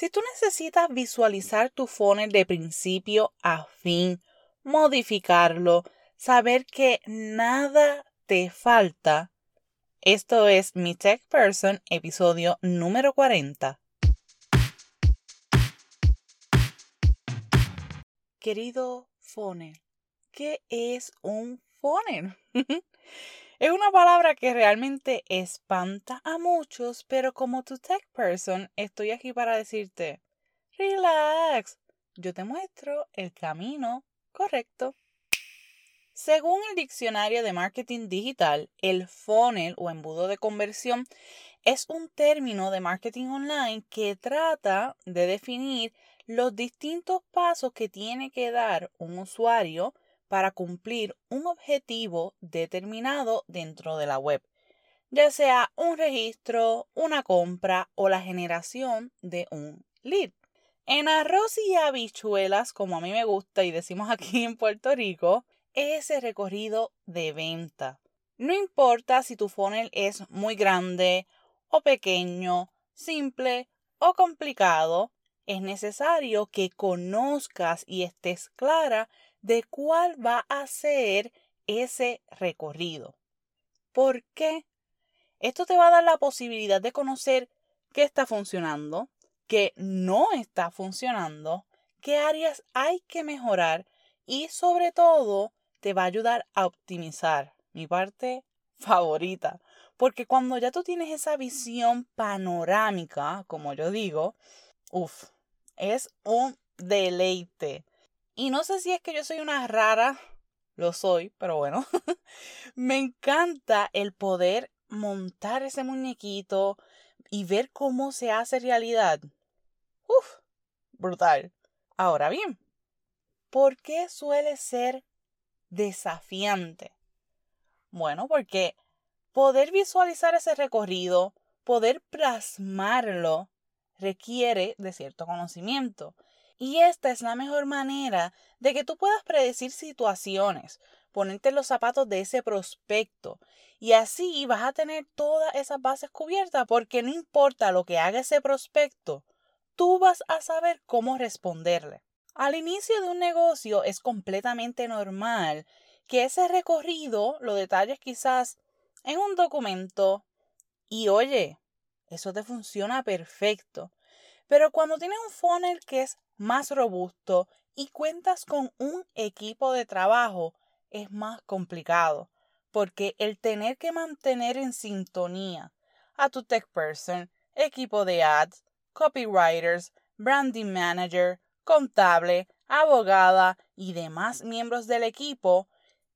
Si tú necesitas visualizar tu funnel de principio a fin, modificarlo, saber que nada te falta, esto es mi Tech Person, episodio número 40. Querido funnel, ¿qué es un funnel? Es una palabra que realmente espanta a muchos, pero como tu tech person, estoy aquí para decirte, relax, yo te muestro el camino correcto. Según el diccionario de marketing digital, el funnel o embudo de conversión es un término de marketing online que trata de definir los distintos pasos que tiene que dar un usuario para cumplir un objetivo determinado dentro de la web, ya sea un registro, una compra o la generación de un lead. En arroz y habichuelas, como a mí me gusta y decimos aquí en Puerto Rico, ese recorrido de venta. No importa si tu funnel es muy grande o pequeño, simple o complicado, es necesario que conozcas y estés clara de cuál va a ser ese recorrido. ¿Por qué? Esto te va a dar la posibilidad de conocer qué está funcionando, qué no está funcionando, qué áreas hay que mejorar y sobre todo te va a ayudar a optimizar. Mi parte favorita. Porque cuando ya tú tienes esa visión panorámica, como yo digo, uff, es un deleite. Y no sé si es que yo soy una rara, lo soy, pero bueno, me encanta el poder montar ese muñequito y ver cómo se hace realidad. Uf, brutal. Ahora bien, ¿por qué suele ser desafiante? Bueno, porque poder visualizar ese recorrido, poder plasmarlo, requiere de cierto conocimiento. Y esta es la mejor manera de que tú puedas predecir situaciones, ponerte los zapatos de ese prospecto y así vas a tener todas esas bases cubiertas porque no importa lo que haga ese prospecto, tú vas a saber cómo responderle. Al inicio de un negocio es completamente normal que ese recorrido lo detalles quizás en un documento y oye, eso te funciona perfecto. Pero cuando tienes un funnel que es más robusto y cuentas con un equipo de trabajo, es más complicado, porque el tener que mantener en sintonía a tu tech person, equipo de ads, copywriters, branding manager, contable, abogada y demás miembros del equipo,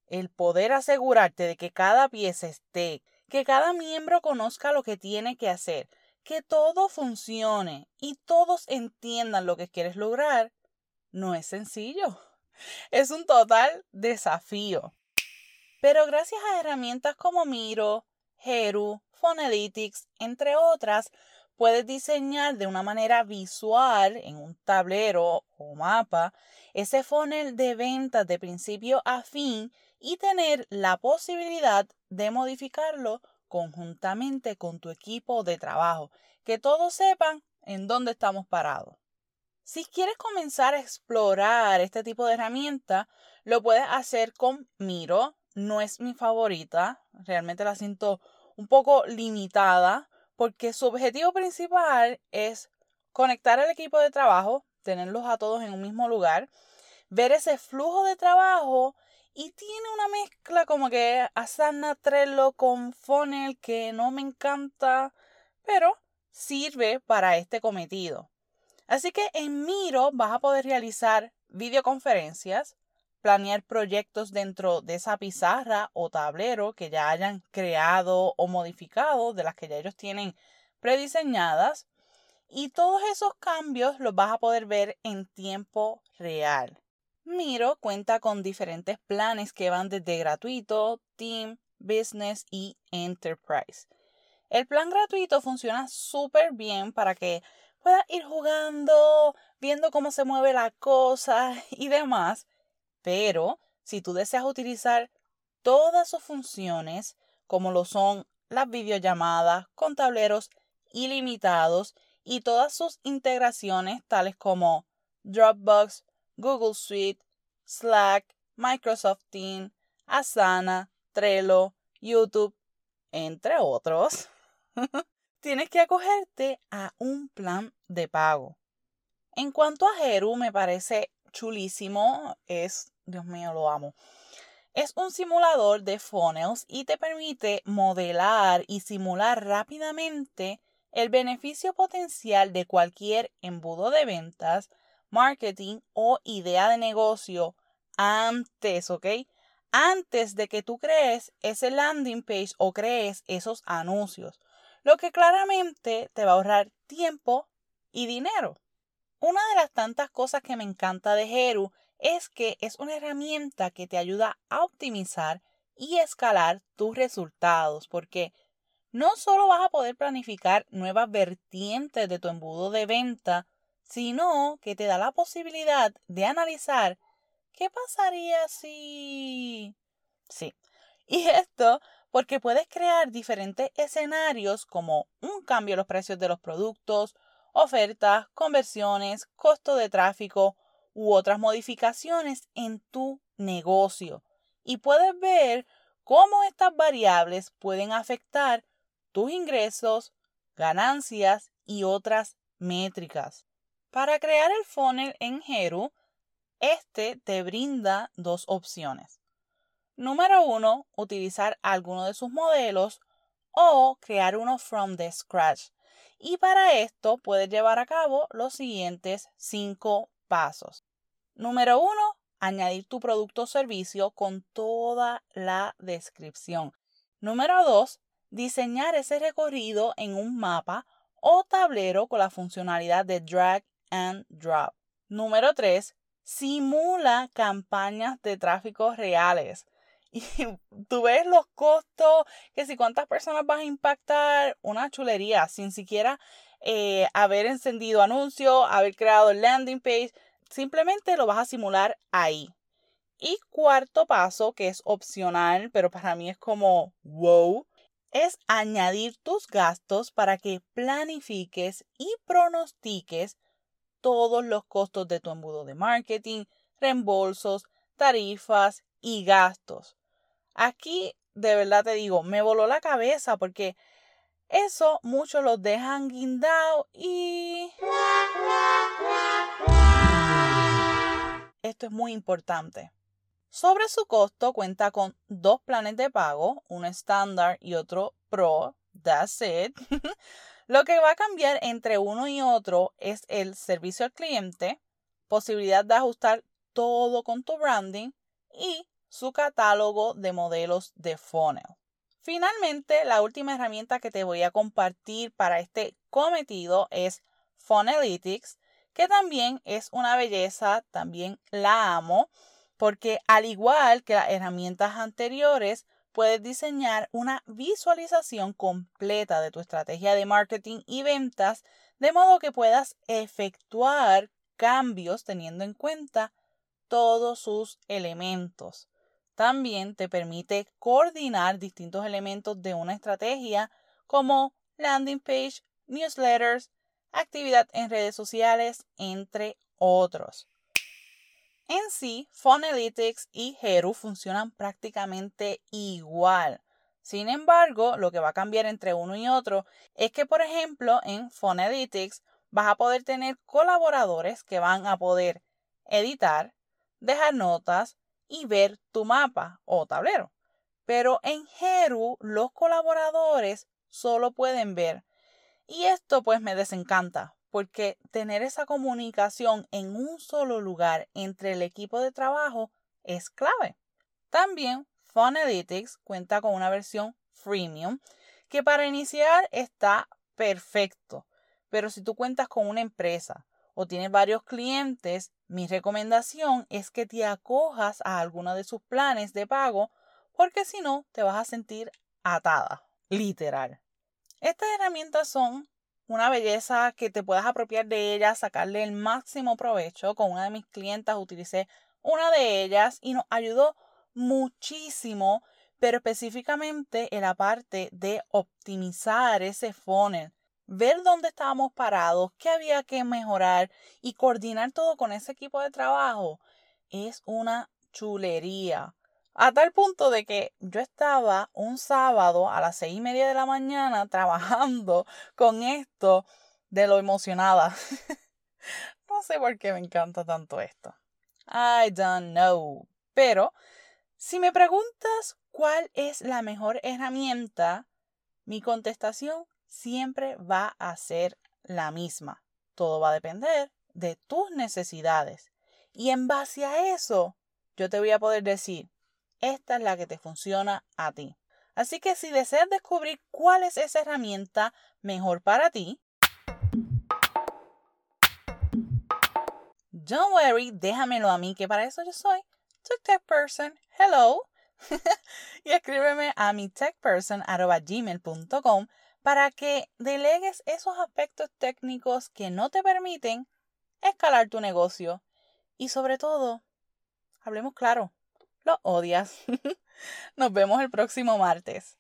el poder asegurarte de que cada pieza esté, que cada miembro conozca lo que tiene que hacer, que todo funcione y todos entiendan lo que quieres lograr, no es sencillo. Es un total desafío. Pero gracias a herramientas como Miro, Heru, Phonelytics, entre otras, puedes diseñar de una manera visual en un tablero o mapa ese funnel de ventas de principio a fin y tener la posibilidad de modificarlo conjuntamente con tu equipo de trabajo, que todos sepan en dónde estamos parados. Si quieres comenzar a explorar este tipo de herramienta, lo puedes hacer con Miro. No es mi favorita, realmente la siento un poco limitada porque su objetivo principal es conectar al equipo de trabajo, tenerlos a todos en un mismo lugar, ver ese flujo de trabajo y tiene una mezcla como que Asana Trello con Funnel que no me encanta, pero sirve para este cometido. Así que en Miro vas a poder realizar videoconferencias, planear proyectos dentro de esa pizarra o tablero que ya hayan creado o modificado, de las que ya ellos tienen prediseñadas, y todos esos cambios los vas a poder ver en tiempo real. Miro cuenta con diferentes planes que van desde gratuito, Team, Business y Enterprise. El plan gratuito funciona súper bien para que puedas ir jugando, viendo cómo se mueve la cosa y demás. Pero si tú deseas utilizar todas sus funciones, como lo son las videollamadas con tableros ilimitados y todas sus integraciones tales como Dropbox, Google Suite, Slack, Microsoft Teams, Asana, Trello, YouTube, entre otros, tienes que acogerte a un plan de pago. En cuanto a Heru, me parece chulísimo, es, Dios mío, lo amo. Es un simulador de funnels y te permite modelar y simular rápidamente el beneficio potencial de cualquier embudo de ventas, marketing o idea de negocio antes, ¿ok? Antes de que tú crees ese landing page o crees esos anuncios, lo que claramente te va a ahorrar tiempo y dinero. Una de las tantas cosas que me encanta de Heru es que es una herramienta que te ayuda a optimizar y escalar tus resultados, porque no solo vas a poder planificar nuevas vertientes de tu embudo de venta, sino que te da la posibilidad de analizar qué pasaría si... Sí. Y esto porque puedes crear diferentes escenarios como un cambio en los precios de los productos, ofertas, conversiones, costo de tráfico u otras modificaciones en tu negocio. Y puedes ver cómo estas variables pueden afectar tus ingresos, ganancias y otras métricas. Para crear el funnel en Heru, este te brinda dos opciones. Número uno, utilizar alguno de sus modelos o crear uno from the scratch. Y para esto puedes llevar a cabo los siguientes cinco pasos. Número uno, añadir tu producto o servicio con toda la descripción. Número dos, diseñar ese recorrido en un mapa o tablero con la funcionalidad de drag and drop. Número 3. Simula campañas de tráfico reales. Y tú ves los costos, que si cuántas personas vas a impactar, una chulería, sin siquiera eh, haber encendido anuncios, haber creado landing page, simplemente lo vas a simular ahí. Y cuarto paso, que es opcional, pero para mí es como wow, es añadir tus gastos para que planifiques y pronostiques todos los costos de tu embudo de marketing, reembolsos, tarifas y gastos. Aquí, de verdad te digo, me voló la cabeza porque eso muchos los dejan guindados y... Esto es muy importante. Sobre su costo cuenta con dos planes de pago, uno estándar y otro pro. That's it. Lo que va a cambiar entre uno y otro es el servicio al cliente, posibilidad de ajustar todo con tu branding y su catálogo de modelos de funnel. Finalmente, la última herramienta que te voy a compartir para este cometido es Funnelytics, que también es una belleza, también la amo porque al igual que las herramientas anteriores, puedes diseñar una visualización completa de tu estrategia de marketing y ventas, de modo que puedas efectuar cambios teniendo en cuenta todos sus elementos. También te permite coordinar distintos elementos de una estrategia como landing page, newsletters, actividad en redes sociales, entre otros. En sí, Funnelytics y Heru funcionan prácticamente igual. Sin embargo, lo que va a cambiar entre uno y otro es que, por ejemplo, en Funnelytics vas a poder tener colaboradores que van a poder editar, dejar notas y ver tu mapa o tablero. Pero en Heru los colaboradores solo pueden ver. Y esto pues me desencanta, porque tener esa comunicación en un solo lugar entre el equipo de trabajo es clave. También Funalytics cuenta con una versión freemium que para iniciar está perfecto, pero si tú cuentas con una empresa o tienes varios clientes, mi recomendación es que te acojas a alguno de sus planes de pago porque si no te vas a sentir atada, literal. Estas herramientas son una belleza que te puedas apropiar de ella, sacarle el máximo provecho. Con una de mis clientas utilicé una de ellas y nos ayudó muchísimo, pero específicamente en la parte de optimizar ese funnel. ver dónde estábamos parados, qué había que mejorar y coordinar todo con ese equipo de trabajo es una chulería. A tal punto de que yo estaba un sábado a las seis y media de la mañana trabajando con esto de lo emocionada. no sé por qué me encanta tanto esto. I don't know. Pero si me preguntas cuál es la mejor herramienta, mi contestación siempre va a ser la misma. Todo va a depender de tus necesidades. Y en base a eso, yo te voy a poder decir, esta es la que te funciona a ti. Así que si deseas descubrir cuál es esa herramienta mejor para ti, don't worry, déjamelo a mí, que para eso yo soy Tech Person. Hello. y escríbeme a mi techperson.gmail.com para que delegues esos aspectos técnicos que no te permiten escalar tu negocio. Y sobre todo, hablemos claro, lo odias. Nos vemos el próximo martes.